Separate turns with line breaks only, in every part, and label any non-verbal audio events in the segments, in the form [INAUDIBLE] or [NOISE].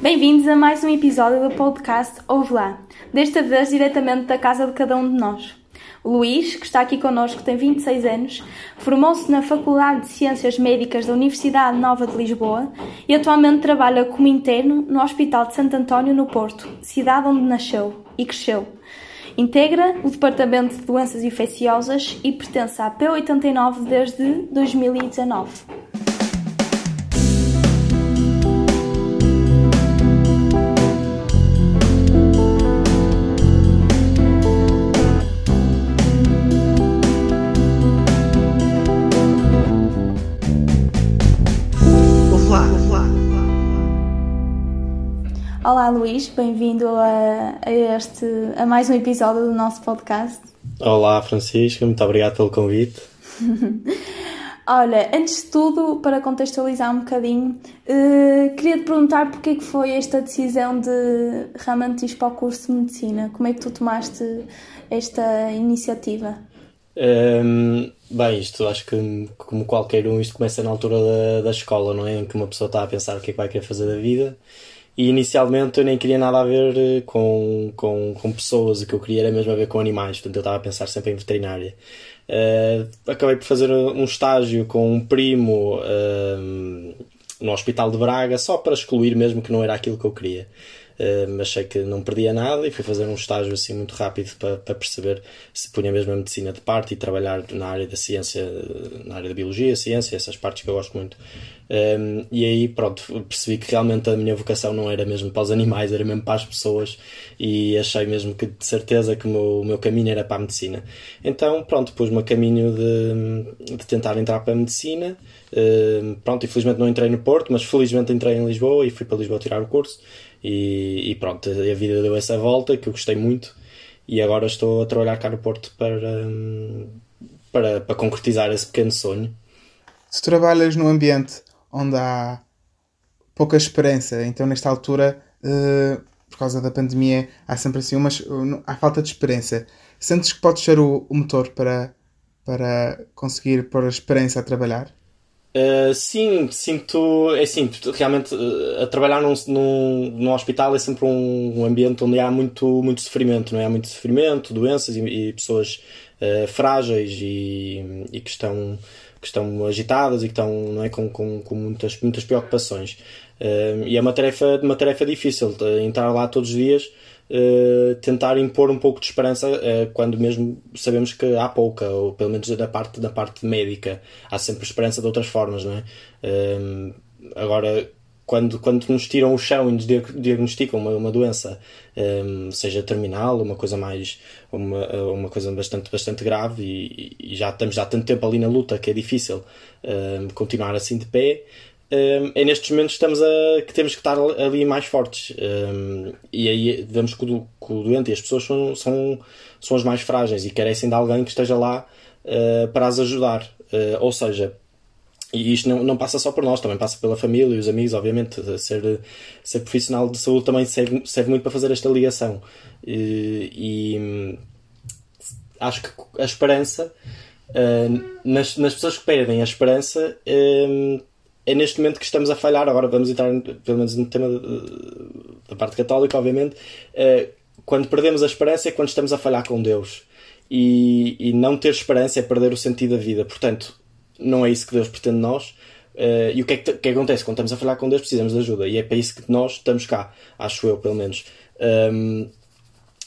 Bem-vindos a mais um episódio do podcast Ouve Lá, desta vez diretamente da casa de cada um de nós. O Luís, que está aqui connosco, tem 26 anos, formou-se na Faculdade de Ciências Médicas da Universidade Nova de Lisboa e atualmente trabalha como interno no Hospital de Santo António, no Porto, cidade onde nasceu e cresceu. Integra o Departamento de Doenças Infecciosas e pertence à P89 desde 2019. Olá Luís, bem-vindo a, a, este a mais um episódio do nosso podcast.
Olá Francisco, muito obrigado pelo convite. [LAUGHS]
Olha, antes de tudo, para contextualizar um bocadinho, uh, queria te perguntar porque é que foi esta decisão de realmente ir para o curso de Medicina. Como é que tu tomaste esta iniciativa?
Um, ehm, bem, isto acho que como qualquer um, isto começa na altura da, da escola, não é? Em que uma pessoa está a pensar o que é que vai querer fazer da vida e inicialmente eu nem queria nada a ver eh, com, com, com pessoas, o que eu queria era mesmo a ver com animais, portanto eu estava a pensar sempre em veterinária. Uh, acabei por fazer um estágio com um primo uh, no Hospital de Braga, só para excluir mesmo que não era aquilo que eu queria. Mas achei que não perdia nada e fui fazer um estágio assim muito rápido para, para perceber se punha mesmo a medicina de parte e trabalhar na área da ciência, na área da biologia, ciência, essas partes que eu gosto muito. Um, e aí, pronto, percebi que realmente a minha vocação não era mesmo para os animais, era mesmo para as pessoas e achei mesmo que de certeza que o meu, o meu caminho era para a medicina. Então, pronto, pus-me a caminho de, de tentar entrar para a medicina. Um, pronto, infelizmente não entrei no Porto, mas felizmente entrei em Lisboa e fui para Lisboa tirar o curso. E, e pronto, a vida deu essa volta que eu gostei muito e agora estou a trabalhar cá no Porto para, para, para concretizar esse pequeno sonho.
Se trabalhas no ambiente onde há pouca esperança. Então, nesta altura, uh, por causa da pandemia, há sempre assim uma há falta de esperança. Sentes que podes ser o, o motor para, para conseguir pôr a esperança a trabalhar?
Uh, sim, sinto. É assim, realmente, uh, a trabalhar num, num, num hospital é sempre um, um, ambiente onde há muito, muito sofrimento, não é? Há muito sofrimento, doenças e, e pessoas uh, frágeis e, e que estão que estão agitadas e que estão não é, com, com, com muitas, muitas preocupações. E é uma tarefa, uma tarefa difícil, entrar lá todos os dias, uh, tentar impor um pouco de esperança uh, quando mesmo sabemos que há pouca, ou pelo menos da parte, da parte médica. Há sempre esperança de outras formas, não é? agora, quando, quando nos tiram o chão e nos diagnosticam uma, uma doença, um, seja terminal, uma coisa mais, uma, uma coisa bastante, bastante grave e, e, já estamos há tanto tempo ali na luta que é difícil um, continuar assim de pé, um, é nestes momentos estamos a, que temos que estar ali mais fortes um, e aí vemos que o, que o, doente e as pessoas são, são, são as mais frágeis e carecem de alguém que esteja lá uh, para as ajudar. Uh, ou seja, e isto não, não passa só por nós, também passa pela família e os amigos, obviamente. Ser, ser profissional de saúde também serve, serve muito para fazer esta ligação. E, e acho que a esperança, nas, nas pessoas que perdem a esperança, uh, é neste momento que estamos a falhar. Agora vamos entrar, pelo menos no tema da parte católica, obviamente. Uh, quando perdemos a esperança é quando estamos a falhar com Deus. E, e não ter esperança é perder o sentido da vida. Portanto, não é isso que Deus pretende de nós. Uh, e o que é que, que, acontece? Quando estamos a falar com Deus, precisamos de ajuda. E é para isso que nós estamos cá, acho eu, pelo menos. Um,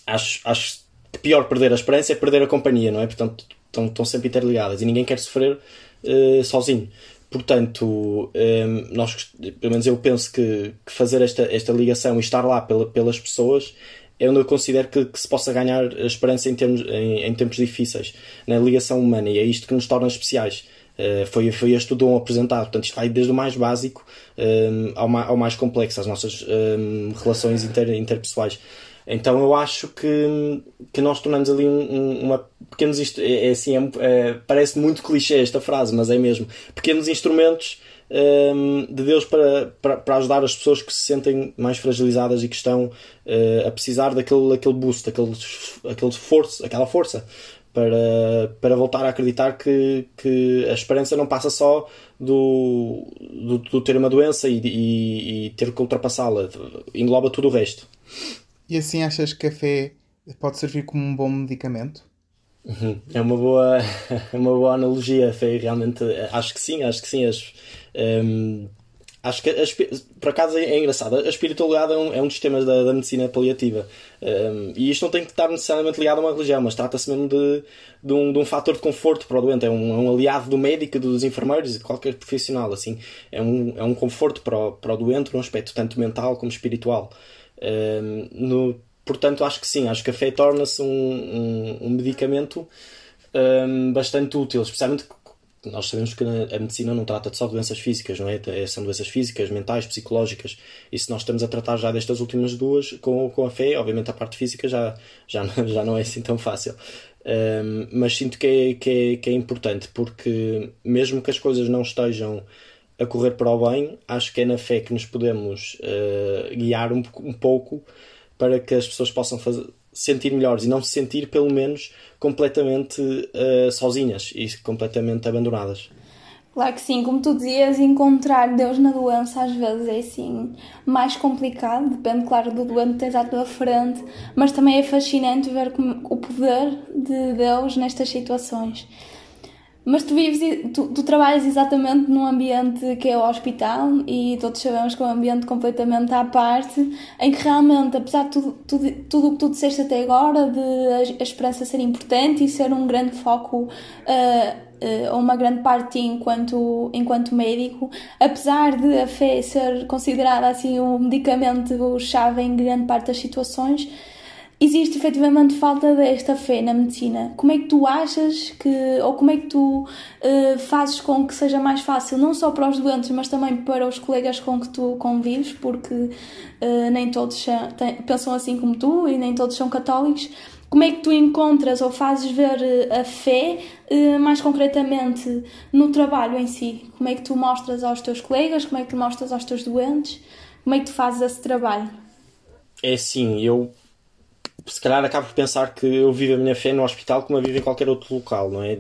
acho, acho que pior perder a esperança é perder a companhia, não é? Portanto, estão, estão sempre interligadas e ninguém quer sofrer uh, sozinho. Portanto, um, nós, pelo menos eu penso que, que, fazer esta, esta ligação e estar lá pela, pelas pessoas é onde eu considero que, que, se possa ganhar esperança em, termos, em, em tempos difíceis, na ligação humana, e é isto que nos torna especiais. Uh, foi, foi este o dom apresentado. Portanto, isto vai desde o mais básico um, ao, mais, ao, mais, complexo, às nossas um, relações inter, interpessoais. Então eu acho que, que nós tornamos ali um, um, uma pequenos é, é assim é, é, parece muito clichê esta frase, mas é mesmo pequenos instrumentos um, de Deus para, para, para, ajudar as pessoas que se sentem mais fragilizadas e que estão uh, a precisar daquele, daquele boost, daquele, aquele força, aquela força para, para voltar a acreditar que, que a esperança não passa só do, do, do ter uma doença e, e, e ter que ultrapassá-la, engloba tudo o resto.
E assim achas que café pode servir como um bom medicamento?
Uhum. É uma boa, [LAUGHS] uma boa analogia, Fê. Realmente, acho que sim, acho que sim. Acho, um, acho que, a, por acaso, é, é engraçado. A espiritualidade é um, é um dos temas da, da medicina paliativa. Um, e isto não tem que estar necessariamente ligado a uma religião, mas trata-se mesmo de, de, um, de um fator de conforto para o doente. É um, é um aliado do médico, dos enfermeiros, de qualquer profissional. Assim, é um, é um conforto para o, para o doente, num aspecto tanto mental como espiritual. Um, no, portanto, acho que sim, acho que a fé torna-se um, um, um medicamento bastante útil, especialmente nós sabemos que a medicina não trata de só doenças físicas, não é? é? São doenças físicas, mentais, psicológicas. E se nós estamos a tratar já destas últimas duas com, com a fé, obviamente a parte física já, já, [LAUGHS] já não é assim tão fácil. Um, mas sinto que é, que, é, que é importante, porque mesmo que as coisas não estejam a correr para o bem, acho que é na fé que nos podemos uh, guiar um, um pouco para que as pessoas possam fazer, sentir melhores e não se sentir, pelo menos, completamente uh, sozinhas e completamente abandonadas.
Claro que sim, como tu dizias, encontrar Deus na doença às vezes é assim mais complicado, depende, claro, do doente que tens à tua frente, mas também é fascinante ver como, o poder de Deus nestas situações. Mas tu vives, tu, tu, trabalhas exatamente num ambiente que é o hospital e todos sabemos que é um ambiente completamente à parte, em que realmente, apesar de tudo, tudo, tudo o que tu disseste até agora, de a, esperança ser importante e ser um grande foco, uh, uh, uma grande parte enquanto, enquanto médico, apesar de a fé ser considerada assim um medicamento-chave em grande parte das situações, existe efetivamente falta desta fé na medicina. Como é que tu achas que, ou como é que tu uh, fazes com que seja mais fácil, não só para os doentes, mas também para os colegas com que tu convives, porque uh, nem todos pensam assim como tu e nem todos são católicos. Como é que tu encontras ou fazes ver eh, a fé mais concretamente no trabalho em si? Como é que tu mostras aos teus colegas? Como é que tu mostras aos teus doentes? Como é que tu fazes esse trabalho?
É assim, eu se calhar acabo por pensar que eu vivo a minha fé no hospital como eu vivo em qualquer outro local, não é?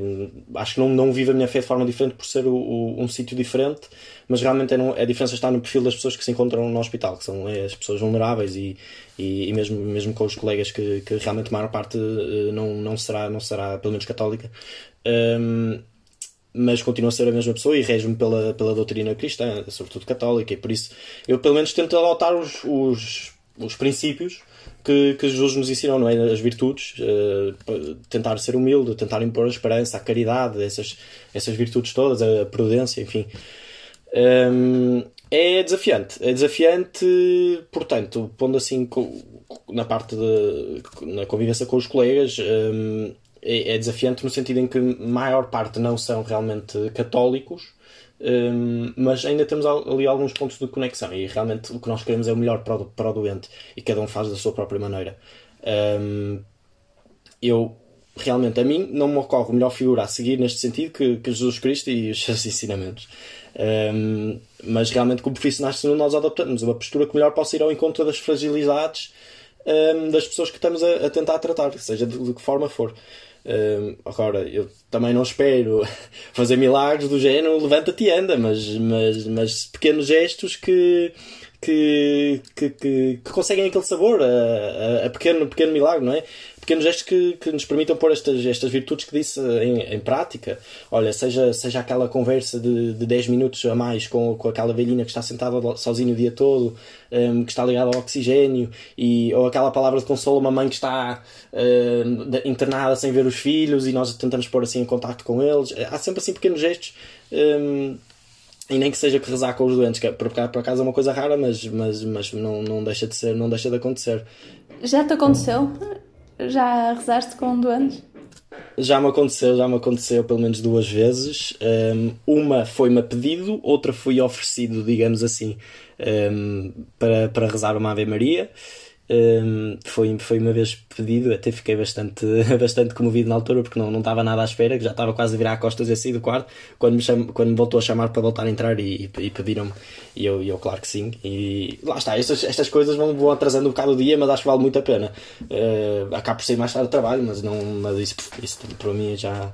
Acho que não, não vivo a minha fé de forma diferente por ser o, o, um sítio diferente, mas realmente é no, a diferença está no perfil das pessoas que se encontram no hospital, que são é, as pessoas vulneráveis e, e, e, mesmo, mesmo com os colegas que, que realmente a maior parte eh, não, não, será, não será, pelo menos católica. Um, mas continua a ser a mesma pessoa e rege-me pela, pela doutrina cristã, sobretudo católica, e por isso eu pelo menos tento adotar os, os, os princípios que, que Jesus nos ensinou, não é? As virtudes, uh, tentar ser humilde, tentar impor a esperança, a caridade, essas, essas virtudes todas, a prudência, enfim. Um, ehm, é desafiante, é desafiante, portanto, pondo assim na parte de, na convivência com os colegas, um, ehm, é, é desafiante no sentido em que a maior parte não são realmente católicos, um, mas ainda temos ali alguns pontos de conexão e realmente o que nós queremos é o melhor para o, para o doente e cada um faz da sua própria maneira. Um, eu realmente a mim não me ocorre melhor figura a seguir neste sentido que, que Jesus Cristo e os seus [LAUGHS] ensinamentos. Um, mas realmente, como profissionais, nós adaptamos uma postura que melhor possa ir ao encontro das fragilidades das pessoas que estamos a, a tentar tratar, seja de, de que forma for. Agora, eu também não espero [LAUGHS] fazer milagres do género levanta-te e anda, mas, mas, mas pequenos gestos que, que, que, que, que conseguem aquele sabor a, a, a, pequeno, pequeno milagre, não é? Pequenos gestos que, que nos permitam pôr estas, estas virtudes que disse em, em prática. Olha, seja, seja aquela conversa de, de 10 minutos a mais com, com aquela velhinha que está sentada sozinha o dia todo, um, que está ligada ao oxigênio, e, ou aquela palavra de consolo a uma mãe que está uh, internada sem ver os filhos e nós tentamos pôr assim em contato com eles. Há sempre assim pequenos gestos. Um, e nem que seja que rezar com os doentes, que é, por, por acaso é uma coisa rara, mas, mas, mas não, não deixa de ser, não deixa de acontecer.
Já te aconteceu? Já rezaste com doentes?
Já me aconteceu, já me aconteceu pelo menos duas vezes. Um, uma foi-me pedido, outra foi oferecido, digamos assim, um, para, para rezar uma Ave Maria. Um, foi, foi uma vez pedido, até fiquei bastante, [LAUGHS] bastante comovido na altura porque não, não estava nada à espera, que já estava quase a virar a costas e sair do quarto quando me, cham, quando me voltou a chamar para voltar a entrar e, e, e pediram-me. E eu, eu, claro que sim. E lá está, estas, estas coisas vão, vão atrasando um bocado o dia, mas acho que vale muito a pena. Uh, acabo por sair mais tarde do trabalho, mas, não, mas isso, isso para mim já,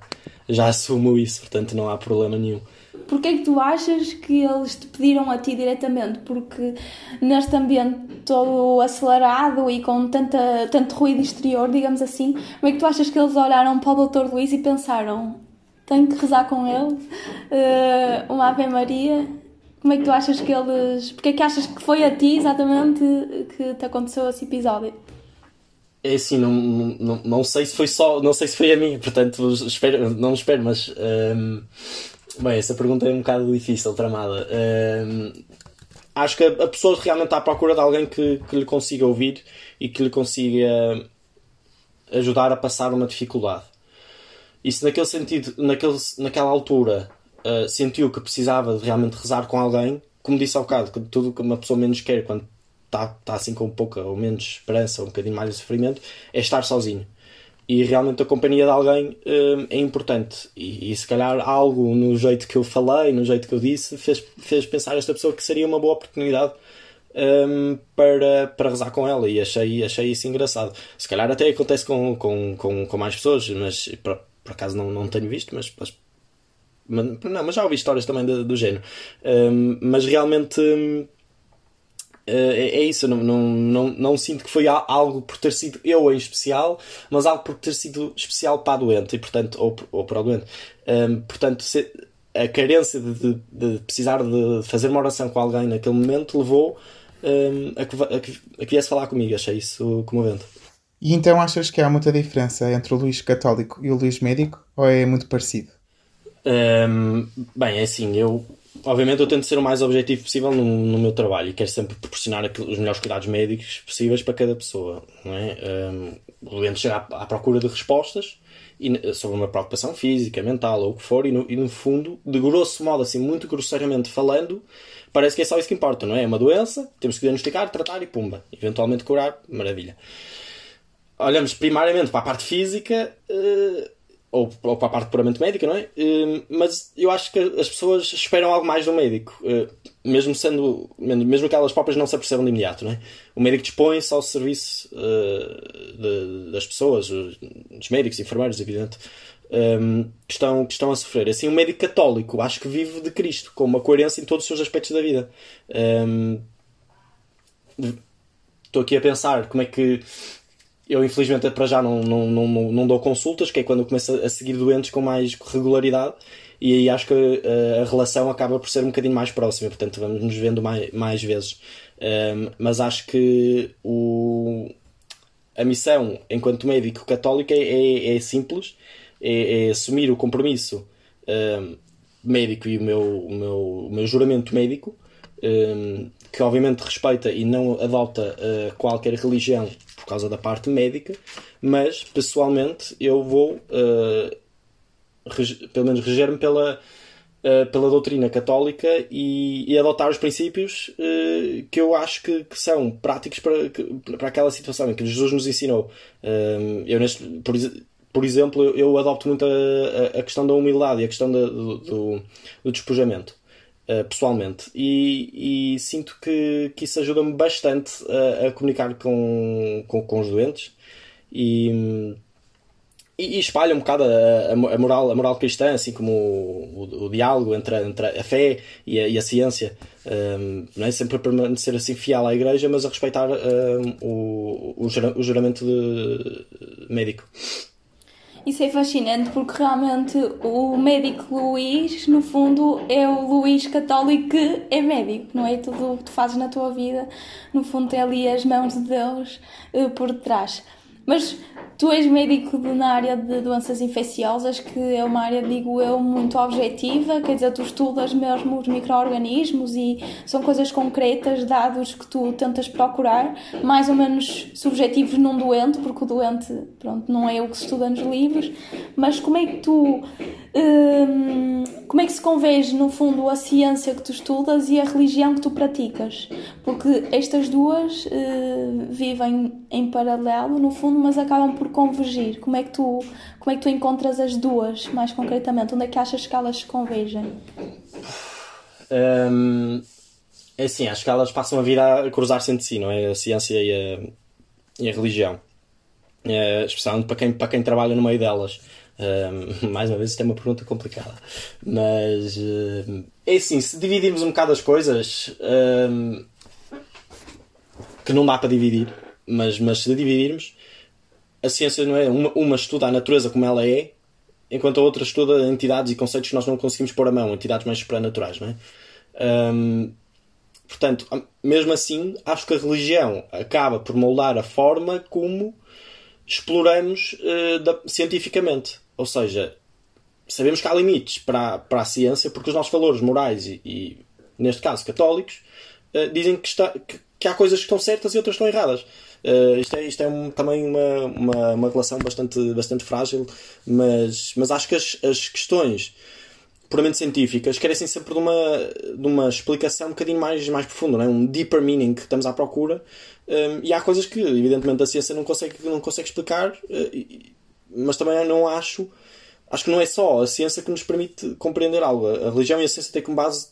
já assumo isso, portanto não há problema nenhum.
Porquê é que tu achas que eles te pediram a ti diretamente? Porque neste ambiente todo acelerado e com tanta, tanto ruído exterior, digamos assim, como é que tu achas que eles olharam para o Dr. Luís e pensaram tenho que rezar com ele, uh, uma Ave Maria? Como é que tu achas que eles... Porquê é que achas que foi a ti exatamente que te aconteceu esse episódio?
É assim, não, não, não sei se foi só, não sei se foi a mim, portanto, espero, não espero, mas... Um Bem, essa pergunta é um bocado difícil, tramada. Uh, acho que a, pessoa realmente está à procura de alguém que, que lhe consiga ouvir e que lhe consiga ajudar a passar uma dificuldade. E se naquele sentido, naquele, naquela altura, uh, sentiu que precisava de realmente rezar com alguém, como disse ao bocado, que tudo que uma pessoa menos quer quando está, está assim com pouca ou menos esperança, um bocadinho mais de sofrimento, é estar sozinho e realmente a companhia de alguém hum, é importante. E, e, se calhar algo no jeito que eu falei, no jeito que eu disse, fez, fez pensar esta pessoa que seria uma boa oportunidade um, para, para rezar com ela. E achei, achei isso engraçado. Se calhar até acontece com, com, com, com mais pessoas, mas por, por acaso não, não tenho visto, mas, mas, não, mas já ouvi histórias também do, do género. Um, mas realmente. Hum, é, é isso, não, não, não, não sinto que foi algo por ter sido eu em especial, mas algo por ter sido especial para a doente, e, portanto, ou, ou para o doente. Um, portanto, se, a carência de, de, de, precisar de fazer uma oração com alguém naquele momento levou um, a, que, a, que, a que viesse falar comigo. Achei isso comovente.
E então achas que há muita diferença entre o Luís católico e o Luís médico? Ou é muito parecido?
Um, bem, é assim, eu obviamente eu tento ser o mais objetivo possível no, no meu trabalho e quero sempre proporcionar os melhores cuidados médicos possíveis para cada pessoa. Não é? Um, o doente chega à, à, procura de respostas e, sobre uma preocupação física, mental ou o que for, e no, e no, fundo, de grosso modo, assim, muito grosseiramente falando, parece que é só isso que importa, não é? É uma doença, temos que diagnosticar, tratar e pumba, eventualmente curar, maravilha. Olhamos primariamente para a parte física. Uh, ou, ou para a parte puramente médica, não é? Uh, mas eu acho que as pessoas esperam algo mais do médico, uh, mesmo sendo, mesmo que elas próprias não se apercebam de imediato, não é? O médico dispõe-se ao serviço uh, de, das pessoas, dos médicos, enfermeiros, evidente, que, estão, que estão a sofrer. Assim, um médico católico, acho que vive de Cristo, com uma coerência em todos os seus aspectos da vida. Estou aqui a pensar como é que eu, infelizmente, para já não, não, não, não dou consultas, que é quando eu começo a seguir doentes com mais regularidade. E aí acho que a, eh, a relação acaba por ser um bocadinho mais próxima, portanto, vamos nos vendo mais, mais vezes. Um, mas acho que o, a missão, enquanto médico católico, é, é, é simples: é, é, assumir o compromisso um, médico e o meu, o meu, o meu juramento médico, um, que obviamente respeita e não adota uh, qualquer religião por causa da parte médica, mas pessoalmente eu vou, uh, pelo menos, reger-me pela, uh, pela doutrina católica e, e adotar os princípios uh, que eu acho que, que são práticos para, para aquela situação em que Jesus nos ensinou. eu neste, por, por exemplo, eu, eu adopto muito a, a, questão da humildade e a questão do, do, do despojamento. Uh, pessoalmente e, e, sinto que, que isso ajuda-me bastante a, a comunicar com, com, com, os doentes e, e, espalha um bocado a, a, moral, a moral cristã, assim como o, o, o diálogo entre, entre a fé e a, e a ciência. Um, não é sempre a permanecer assim fiel à igreja, mas a respeitar um, o, o, juramento médico.
Isso é fascinante porque realmente o médico Luís, no fundo, é o Luís católico que é médico, não é? Tudo o que tu fazes na tua vida, no fundo, tem ali as mãos de Deus uh, por detrás. Mas tu és médico na área de doenças infecciosas, que é uma área, digo eu, muito objetiva, quer dizer, tu estudas mesmo os micro-organismos e são coisas concretas, dados que tu tentas procurar, mais ou menos subjetivos num doente, porque o doente, pronto, não é o que se estuda nos livros, mas como é que tu hum, como é que se convege, no fundo, a ciência que tu estudas e a religião que tu praticas? Porque estas duas uh, vivem em paralelo, no fundo, mas acabam por convergir. Como é, que tu, como é que tu encontras as duas, mais concretamente? Onde é que achas que elas se convergem?
Um, é assim, acho que elas passam a vida a cruzar-se entre si, não é? A ciência e a, e a religião. É, especialmente para quem, para quem trabalha no meio delas. [LAUGHS] Mais uma vez, isto é uma pergunta complicada. Mas uh, é assim: se dividirmos um bocado as coisas, que não dá para dividir, mas, mas se dividirmos, a ciência não é uma, uma estuda a natureza como ela é, enquanto a outra estuda entidades e conceitos que nós não conseguimos pôr a mão, entidades mais supranaturais, não é? Portanto, mesmo assim, acho que a religião acaba por moldar a forma como exploramos uh, da, cientificamente. Ou seja, sabemos que há limites para, para a ciência porque os nossos valores morais e, e neste caso, católicos, uh, dizem que, está, que, que, há coisas que estão certas e outras estão erradas. Uh, isto é, isto é um, também uma, uma, uma, relação bastante, bastante frágil, mas, mas acho que as, as questões puramente científicas carecem sempre de uma, de uma explicação um bocadinho mais, mais profunda, é? um deeper meaning que estamos à procura. Um, eh, e há coisas que, evidentemente, a ciência não consegue, não consegue explicar, uh, mas também não acho. Acho que não é só a ciência que nos permite compreender algo. A religião e a ciência têm como base.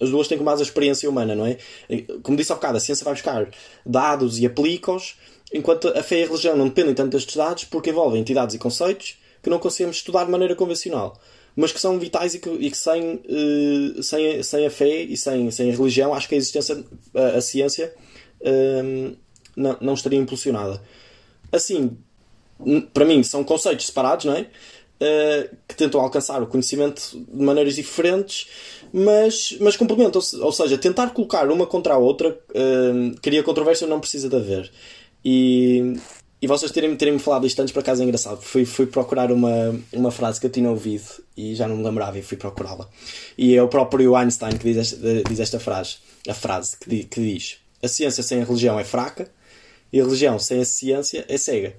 As duas têm como base a experiência humana, não é? Como disse há bocado, a ciência vai buscar dados e aplica-os, enquanto a fé e a religião não dependem tanto destes dados porque envolvem entidades e conceitos que não conseguimos estudar de maneira convencional mas que são vitais e que, e que sem, uh, sem, sem a fé e sem, sem a religião, acho que a existência, a, a ciência, uh, não, não estaria impulsionada. Assim, para mim, são conceitos separados, não é? Uh, que tentam alcançar o conhecimento de maneiras diferentes, mas, mas complementam. -se. Ou seja, tentar colocar uma contra a outra uh, cria controvérsia não precisa de haver. E, e vocês terem-me terem falado isto antes, por acaso é engraçado. Fui, fui procurar uma, uma frase que eu tinha ouvido e já não me lembrava e fui procurá-la. E é o próprio Einstein que diz esta, diz esta frase, a frase que, que diz: A ciência sem a religião é fraca e a religião sem a ciência é cega.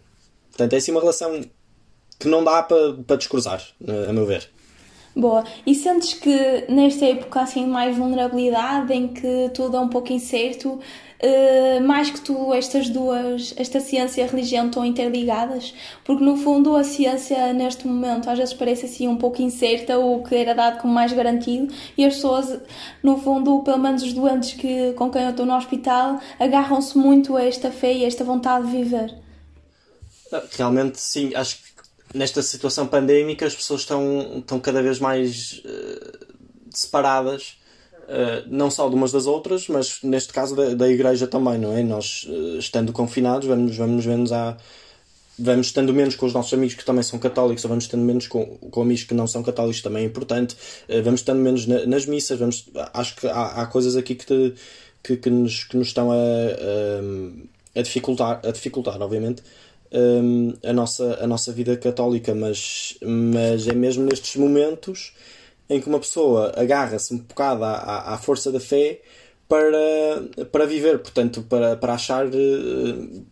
Portanto, é assim uma relação que não dá para, para descruzar, a meu ver.
Boa. E sentes que nesta época assim mais vulnerabilidade, em que tudo é um pouco incerto, uh, mais que tu estas duas, esta ciência e a religião estão interligadas? Porque no fundo a ciência neste momento às vezes parece assim um pouco incerta, o que era dado como mais garantido, e as pessoas, no fundo, pelo menos os doentes que, com quem eu estou no hospital, agarram-se muito a esta fé e a esta vontade de viver.
Realmente, sim, acho que nesta situação pandémica as pessoas estão, estão cada vez mais uh, separadas, uh, não só de umas das outras, mas neste caso da, da igreja também, não é? Nós, uh, estando confinados, vamos, vamos vendo a vamos estando menos com os nossos amigos que também são católicos, ou vamos estando menos com, com amigos que não são católicos, também é importante, vamos estando menos na, nas missas, vamos, acho que há, há coisas aqui que, te, que, que, nos, que nos estão a, a, a dificultar, a dificultar, obviamente, um, a, nossa, a nossa vida católica, mas, mas é mesmo nestes momentos em que uma pessoa agarra-se um bocado à, à, força da fé para, para viver, portanto, para, para achar uh,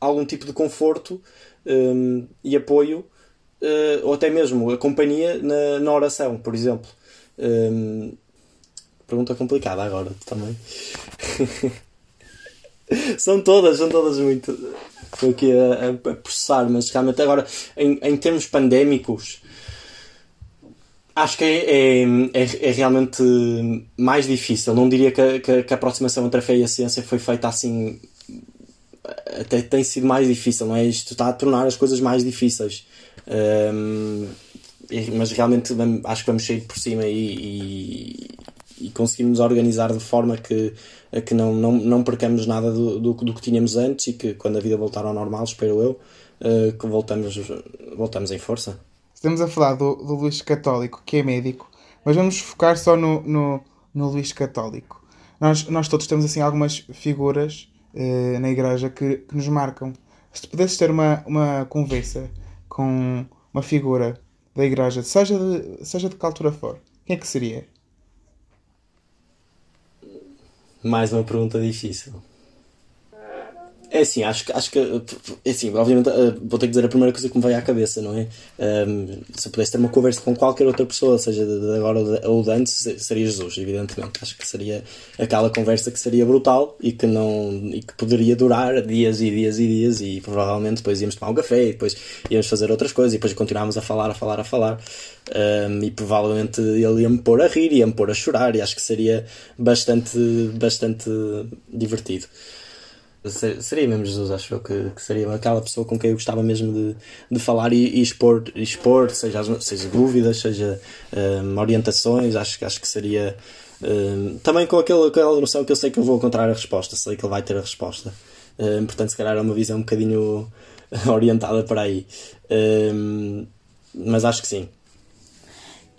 algum tipo de conforto um, e apoio, uh, ou até mesmo a companhia na, na oração, por exemplo. Um, pergunta complicada agora também. [LAUGHS] são todas, são todas muito foi aqui a, a, processar, mas realmente agora, em, em termos pandémicos, acho que é, é, é, é, realmente mais difícil. Não diria que, que, que, a aproximação entre a fé e a ciência foi feita assim. Até tem sido mais difícil, não é? Isto está a tornar as coisas mais difíceis. Um, mas realmente acho que vamos sair por cima e, e, e conseguimos organizar de forma que que não, não, não percamos nada do, do, do, que tínhamos antes e que quando a vida voltar ao normal, espero eu, uh, que voltamos, voltamos em força.
Estamos a falar do, do Luís Católico, que é médico, mas vamos focar só no, no, no Luís Católico. Nós, nós todos temos assim algumas figuras uh, na igreja que, que nos marcam. Se tu pudesses ter uma, uma conversa com uma figura da igreja, seja de, seja de que altura for, quem é que seria?
Mais uma pergunta difícil. É assim, acho que, acho que é assim, obviamente eh, vou ter que dizer a primeira coisa que me veio à cabeça, não é? Um, se eu pudesse ter uma conversa com qualquer outra pessoa, seja de agora ou de antes, seria Jesus, evidentemente. Acho que seria aquela conversa que seria brutal e que não e que poderia durar dias e dias e dias e provavelmente depois íamos tomar um café e depois íamos fazer outras coisas e depois continuámos a falar, a falar, a falar. Um, e provavelmente ele ia me pôr a rir, ia me pôr a chorar e acho que seria bastante, bastante divertido seria mesmo Jesus, acho eu que, que, seria aquela pessoa com quem eu gostava mesmo de, de falar e, e expor, expor seja, seja dúvidas, seja um, orientações, acho, acho que seria um, também com aquela, aquela noção que eu sei que eu vou encontrar a resposta, sei que ele vai ter a resposta. Um, portanto, se calhar é uma visão um bocadinho [LAUGHS] orientada para aí. Um, mas acho que sim.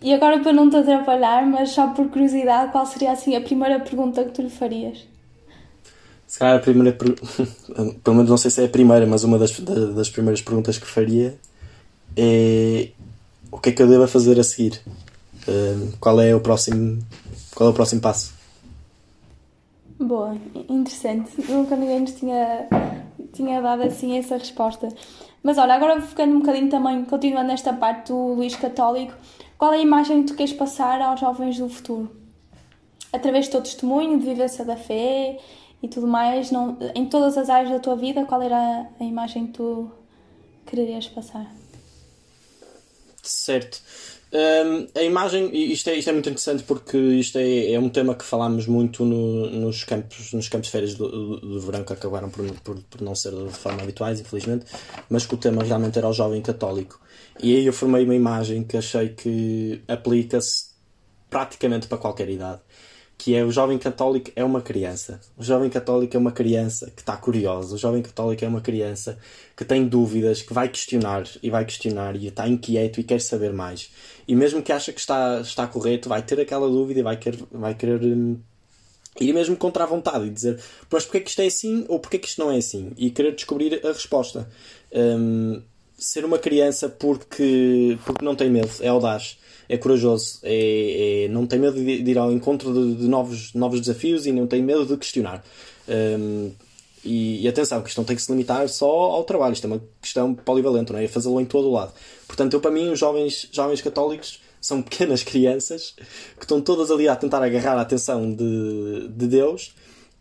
E agora para não te atrapalhar, mas só por curiosidade, qual seria assim a primeira pergunta que tu lhe farias?
Se calhar a primeira. [LAUGHS] Pelo menos não sei se é a primeira, mas uma das, das primeiras perguntas que faria é. O que é que eu devo fazer a seguir? Uh, qual é o próximo. Qual é o próximo passo?
Boa, interessante. Nunca ninguém nos tinha, tinha dado assim essa resposta. Mas olha, agora ficando um bocadinho também, continuando nesta parte do Luís Católico, qual é a imagem que tu queres passar aos jovens do futuro? Através do teu testemunho de vivência da fé e tudo mais, não, em todas as áreas da tua vida, qual era a imagem que tu querias passar?
Certo. Um, a imagem, isto é, isto é muito interessante porque isto é, é um tema que falámos muito no, nos, campos, nos campos férias do, do verão que acabaram por, por, por não ser de forma habituais, infelizmente, mas que o tema realmente era o jovem católico. E aí eu formei uma imagem que achei que aplica-se praticamente para qualquer idade que é o jovem católico é uma criança. O jovem católico é uma criança que está curiosa. O jovem católico é uma criança que tem dúvidas, que vai questionar e vai questionar e está inquieto e quer saber mais. E mesmo que acha que está, está correto, vai ter aquela dúvida e vai querer, vai querer hum, ir mesmo contra a vontade e dizer mas porquê que isto é assim ou porquê que isto não é assim? E querer descobrir a resposta. Hum, ser uma criança porque, porque não tem medo, é audaz é corajoso, é, é não tem medo de, de, ir ao encontro de, de, novos, novos desafios e não tem medo de questionar. Um, e, e, atenção, que isto não tem que se limitar só ao trabalho, isto é uma questão polivalente, não é? é fazê-lo em todo o lado. Portanto, eu para mim, os jovens, jovens católicos são pequenas [LAUGHS] crianças que estão todas ali a tentar agarrar a atenção de, de Deus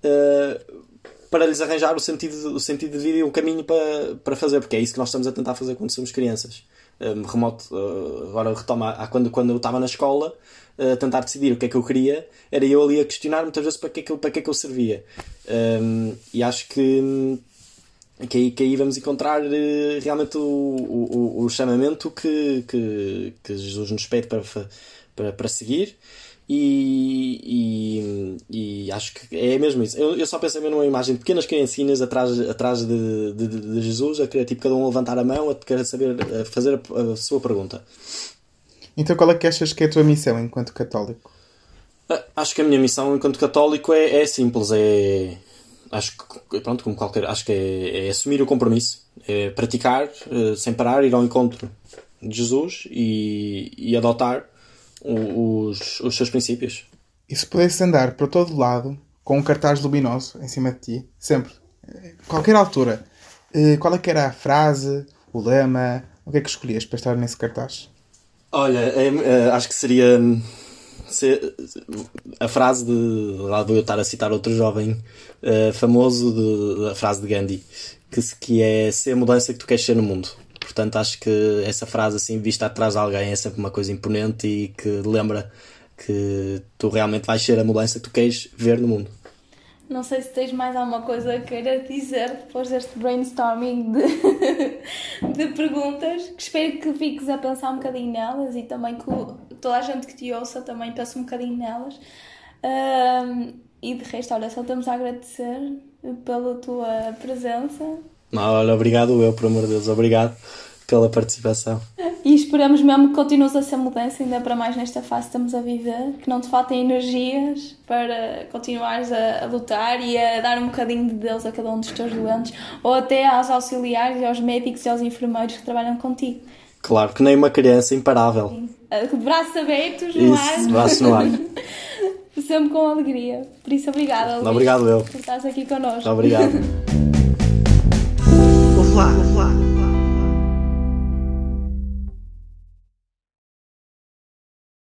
uh, para lhes arranjar o sentido, o sentido de vida e o caminho para, para fazer, porque é isso que nós estamos a tentar fazer quando somos crianças um, remoto, uh, agora retoma, a quando, quando eu estava na escola, a tentar decidir o que é que eu queria, era eu ali a questionar muitas vezes para que é que eu, para que é que eu servia. Um, e acho que, que, aí, que aí vamos encontrar uh, realmente o, o, o chamamento que, que, que Jesus nos pede para, para, para seguir e, e, e, acho que é mesmo isso. Eu, eu só pensei mesmo numa imagem de pequenas criancinhas atrás, atrás de, de, de, Jesus, a querer tipo, cada um levantar a mão, a querer saber, a fazer a, a, sua pergunta.
Então, qual é que achas que é a tua missão enquanto católico?
Ah, acho que a minha missão enquanto católico é, é simples, é acho que pronto, como qualquer, acho que é, é assumir o compromisso, é praticar eh, sem parar, ir ao encontro de Jesus e, e adotar os, os seus princípios.
E se pudesse andar para todo lado com um cartaz luminoso em cima de ti, sempre, qualquer altura, eh, qual é que era a frase, o lema, o que é que escolhias para estar nesse cartaz?
Olha, é, é, acho que seria a frase de. Lá vou eu estar a citar outro jovem uh, famoso, de, a frase de Gandhi, que, que é ser a mudança que tu queres ser no mundo. Portanto, acho que essa frase assim, vista atrás de alguém, é sempre uma coisa imponente e que lembra que tu realmente vais ser a mudança que tu queres ver no mundo.
Não sei se tens mais alguma coisa a queira dizer depois deste brainstorming de, [LAUGHS] de perguntas, que espero que fiques a pensar um bocadinho nelas e também que toda a gente que te ouça também pense um bocadinho nelas. Um, e de resto, olha, só estamos a agradecer pela tua presença
não, olha, obrigado eu, por amor de Deus, obrigado pela participação.
E esperamos mesmo que continues a ser mudança, ainda para mais nesta fase que estamos a viver, que não te faltem energias para continuares a, a, lutar e a dar um bocadinho de Deus a cada um dos teus doentes, ou até aos auxiliares e aos médicos e aos enfermeiros que trabalham contigo.
Claro, que nem uma criança imparável.
Sim. Braços abertos no
isso, ar. braços no ar. [LAUGHS]
Sempre com alegria. Por isso, obrigada, Luís.
Obrigado eu.
Por estás aqui connosco.
Obrigado. [LAUGHS]